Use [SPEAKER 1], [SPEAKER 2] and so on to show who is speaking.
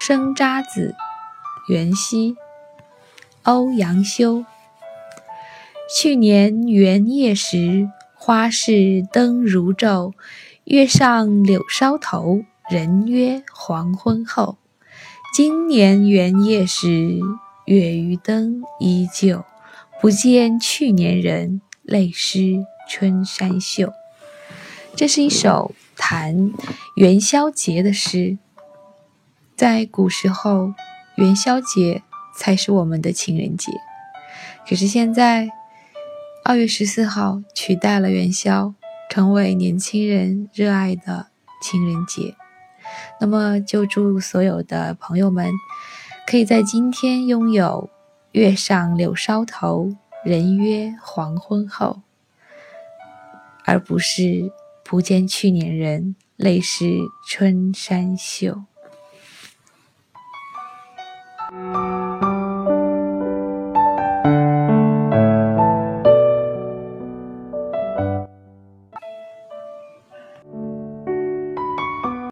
[SPEAKER 1] 生渣子，元夕，欧阳修。去年元夜时，花市灯如昼，月上柳梢头，人约黄昏后。今年元夜时，月与灯依旧，不见去年人，泪湿春衫袖。这是一首谈元宵节的诗。在古时候，元宵节才是我们的情人节。可是现在，二月十四号取代了元宵，成为年轻人热爱的情人节。那么，就祝所有的朋友们，可以在今天拥有“月上柳梢头，人约黄昏后”，而不是“不见去年人，泪湿春衫袖”。